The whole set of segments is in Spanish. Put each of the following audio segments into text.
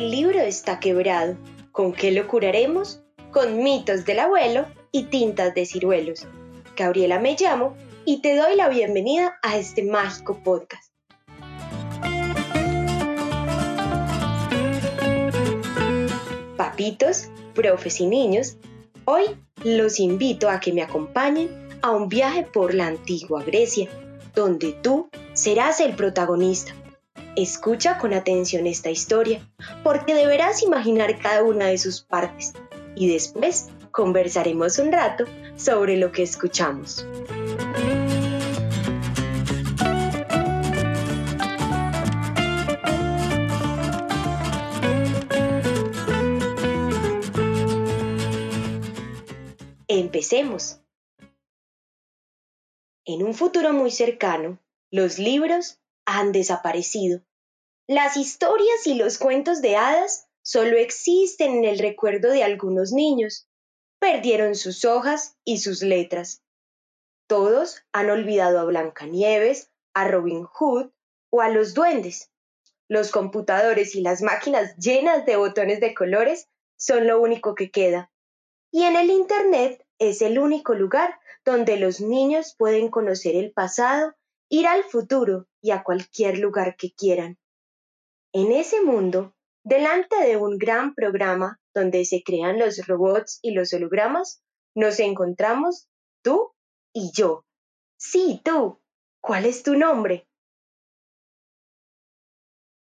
El libro está quebrado. ¿Con qué lo curaremos? Con mitos del abuelo y tintas de ciruelos. Gabriela me llamo y te doy la bienvenida a este mágico podcast. Papitos, profes y niños, hoy los invito a que me acompañen a un viaje por la antigua Grecia, donde tú serás el protagonista. Escucha con atención esta historia, porque deberás imaginar cada una de sus partes y después conversaremos un rato sobre lo que escuchamos. Empecemos. En un futuro muy cercano, los libros han desaparecido. Las historias y los cuentos de hadas solo existen en el recuerdo de algunos niños. Perdieron sus hojas y sus letras. Todos han olvidado a Blancanieves, a Robin Hood o a los duendes. Los computadores y las máquinas llenas de botones de colores son lo único que queda. Y en el Internet es el único lugar donde los niños pueden conocer el pasado, ir al futuro y a cualquier lugar que quieran. En ese mundo, delante de un gran programa donde se crean los robots y los hologramas, nos encontramos tú y yo. Sí, tú. ¿Cuál es tu nombre?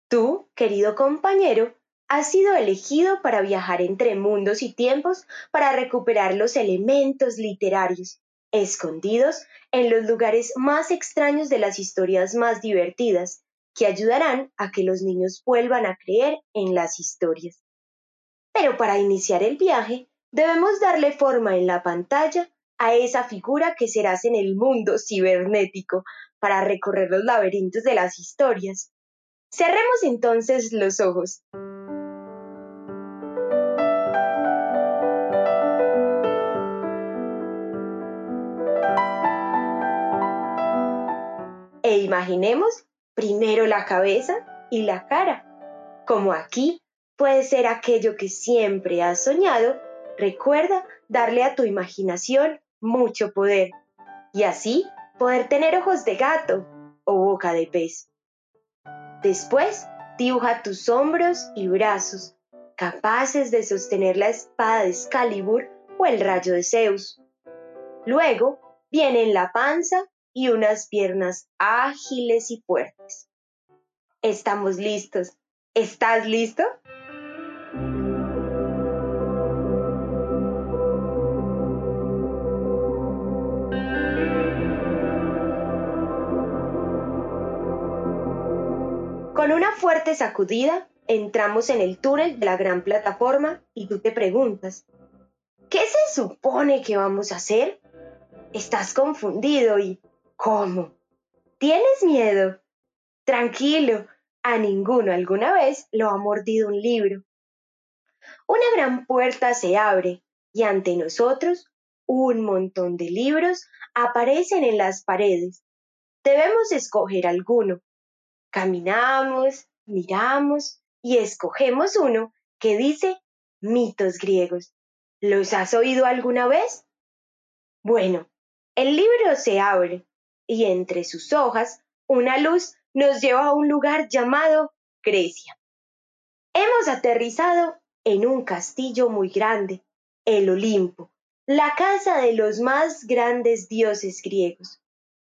Tú, querido compañero, has sido elegido para viajar entre mundos y tiempos para recuperar los elementos literarios, escondidos en los lugares más extraños de las historias más divertidas, que ayudarán a que los niños vuelvan a creer en las historias. Pero para iniciar el viaje, debemos darle forma en la pantalla a esa figura que serás en el mundo cibernético para recorrer los laberintos de las historias. Cerremos entonces los ojos. E imaginemos primero la cabeza y la cara. Como aquí puede ser aquello que siempre has soñado, recuerda darle a tu imaginación mucho poder y así poder tener ojos de gato o boca de pez. Después, dibuja tus hombros y brazos, capaces de sostener la espada de Excalibur o el rayo de Zeus. Luego, vienen la panza y unas piernas ágiles y fuertes. Estamos listos. ¿Estás listo? Con una fuerte sacudida, entramos en el túnel de la gran plataforma y tú te preguntas, ¿qué se supone que vamos a hacer? Estás confundido y ¿Cómo? ¿Tienes miedo? Tranquilo, a ninguno alguna vez lo ha mordido un libro. Una gran puerta se abre y ante nosotros un montón de libros aparecen en las paredes. Debemos escoger alguno. Caminamos, miramos y escogemos uno que dice mitos griegos. ¿Los has oído alguna vez? Bueno, el libro se abre y entre sus hojas una luz nos lleva a un lugar llamado Grecia. Hemos aterrizado en un castillo muy grande, el Olimpo, la casa de los más grandes dioses griegos.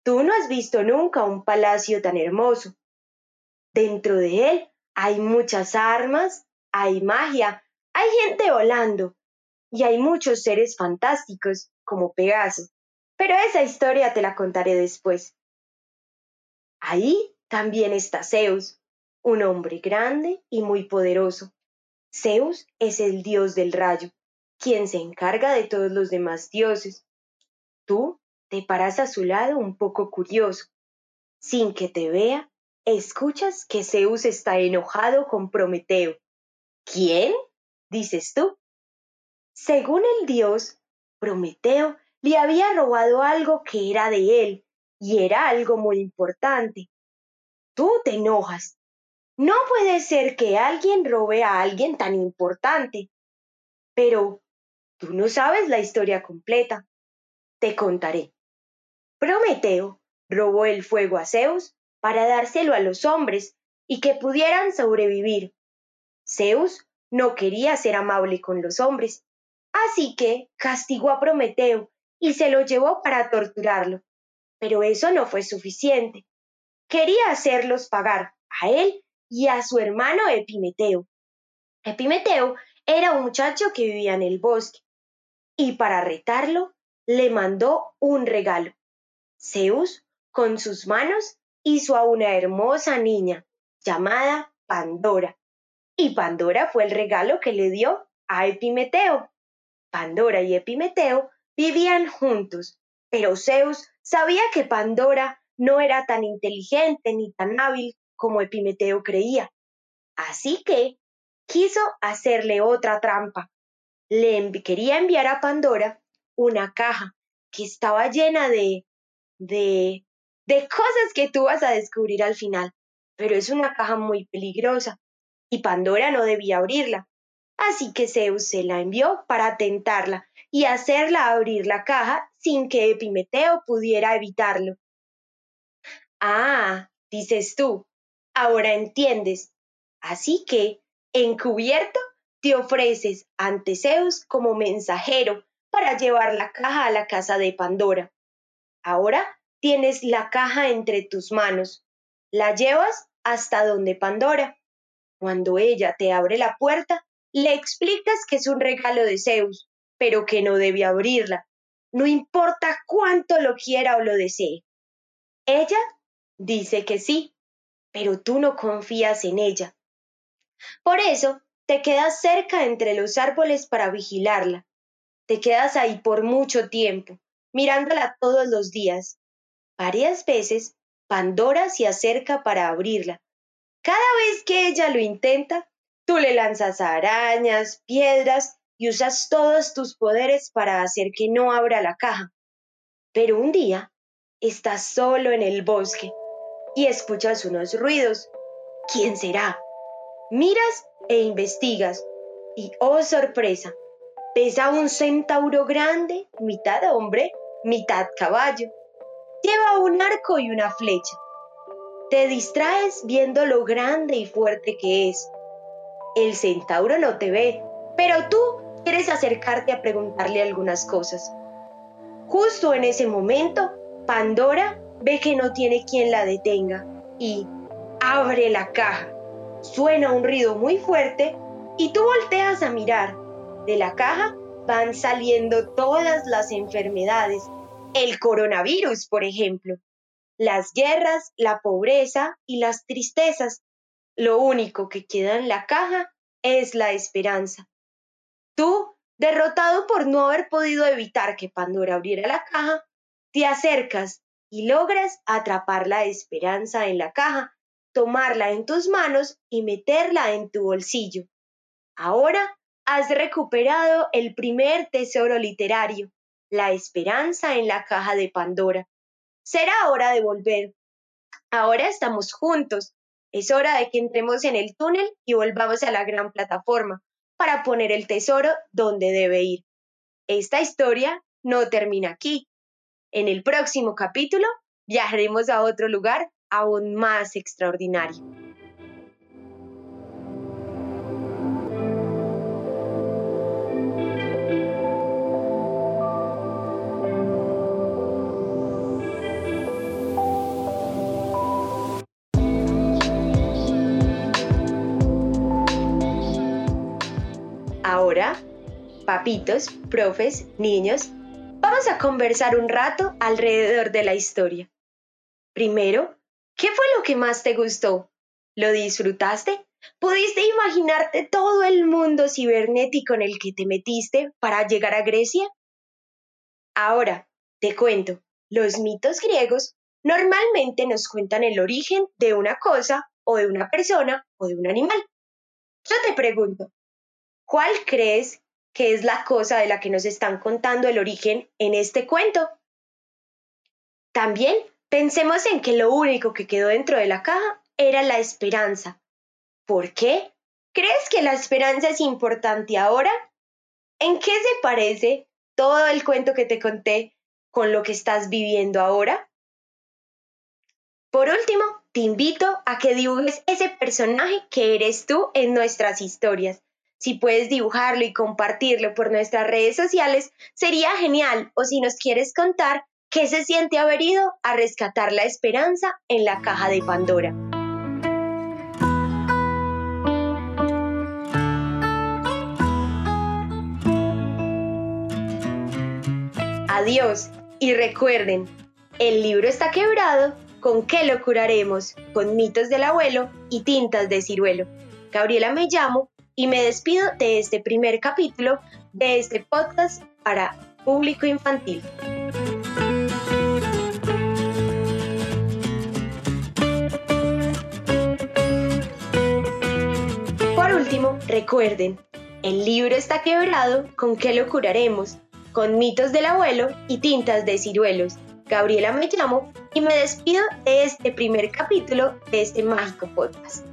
Tú no has visto nunca un palacio tan hermoso. Dentro de él hay muchas armas, hay magia, hay gente volando y hay muchos seres fantásticos como Pegaso, pero esa historia te la contaré después. Ahí también está Zeus, un hombre grande y muy poderoso. Zeus es el dios del rayo, quien se encarga de todos los demás dioses. Tú te paras a su lado un poco curioso. Sin que te vea, escuchas que Zeus está enojado con Prometeo. ¿Quién? dices tú. Según el dios, Prometeo le había robado algo que era de él, y era algo muy importante. Tú te enojas. No puede ser que alguien robe a alguien tan importante. Pero tú no sabes la historia completa. Te contaré. Prometeo robó el fuego a Zeus para dárselo a los hombres y que pudieran sobrevivir. Zeus no quería ser amable con los hombres, así que castigó a Prometeo y se lo llevó para torturarlo. Pero eso no fue suficiente. Quería hacerlos pagar a él y a su hermano Epimeteo. Epimeteo era un muchacho que vivía en el bosque y para retarlo le mandó un regalo. Zeus, con sus manos, hizo a una hermosa niña llamada Pandora. Y Pandora fue el regalo que le dio a Epimeteo. Pandora y Epimeteo vivían juntos, pero Zeus sabía que Pandora no era tan inteligente ni tan hábil como Epimeteo creía. Así que quiso hacerle otra trampa. Le quería enviar a Pandora una caja que estaba llena de de, cosas que tú vas a descubrir al final, pero es una caja muy peligrosa y Pandora no debía abrirla. Así que Zeus se la envió para tentarla y hacerla abrir la caja sin que Epimeteo pudiera evitarlo. Ah, dices tú, ahora entiendes. Así que, encubierto, te ofreces ante Zeus como mensajero para llevar la caja a la casa de Pandora. Ahora tienes la caja entre tus manos. La llevas hasta donde Pandora. Cuando ella te abre la puerta, le explicas que es un regalo de Zeus, pero que no debe abrirla, no importa cuánto lo quiera o lo desee. Ella dice que sí, pero tú no confías en ella. Por eso te quedas cerca entre los árboles para vigilarla. Te quedas ahí por mucho tiempo, mirándola todos los días. Varias veces, Pandora se acerca para abrirla. Cada vez que ella lo intenta, tú le lanzas arañas, piedras y usas todos tus poderes para hacer que no abra la caja. Pero un día, estás solo en el bosque y escuchas unos ruidos. ¿Quién será? Miras e investigas y, oh sorpresa, ves a un centauro grande, mitad hombre, mitad caballo. Lleva un arco y una flecha. Te distraes viendo lo grande y fuerte que es. El centauro no te ve, pero tú quieres acercarte a preguntarle algunas cosas. Justo en ese momento, Pandora ve que no tiene quien la detenga y abre la caja. Suena un ruido muy fuerte y tú volteas a mirar. De la caja van saliendo todas las enfermedades, el coronavirus, por ejemplo, las guerras, la pobreza y las tristezas. Lo único que queda en la caja es la esperanza. Tú, derrotado por no haber podido evitar que Pandora abriera la caja, te acercas y logras atrapar la esperanza en la caja, tomarla en tus manos y meterla en tu bolsillo. Ahora has recuperado el primer tesoro literario, la esperanza en la caja de Pandora. Será hora de volver. Ahora estamos juntos. Es hora de que entremos en el túnel y volvamos a la gran plataforma para poner el tesoro donde debe ir. Esta historia no termina aquí. En el próximo capítulo viajaremos a otro lugar aún más extraordinario. Ahora, papitos, profes, niños, vamos a conversar un rato alrededor de la historia. Primero, ¿qué fue lo que más te gustó? ¿Lo disfrutaste? ¿Pudiste imaginarte todo el mundo cibernético en el que te metiste para llegar a Grecia? Ahora, te cuento, los mitos griegos normalmente nos cuentan el origen de una cosa o de una persona o de un animal. Yo te pregunto, ¿Cuál crees que es la cosa de la que nos están contando el origen en este cuento? También pensemos en que lo único que quedó dentro de la caja era la esperanza, ¿Por qué? ¿Crees que la esperanza es importante ahora? ¿En qué se parece todo el cuento que te conté con lo que estás viviendo ahora? Por último, te invito a que dibujes ese personaje que eres tú en nuestras historias. Si puedes dibujarlo y compartirlo por nuestras redes sociales, sería genial. O si nos quieres contar qué se siente haber ido a rescatar la esperanza en la caja de Pandora. Adiós y recuerden, el libro está quebrado, ¿con qué lo curaremos? Con mitos del abuelo y tintas de ciruelo. Gabriela me llamo y me despido de este primer capítulo de este podcast para público infantil. Por último, recuerden, el libro está quebrado, ¿con qué lo curaremos? con mitos del abuelo y tintas de ciruelos. Gabriela me llamo y me despido de este primer capítulo de este mágico podcast.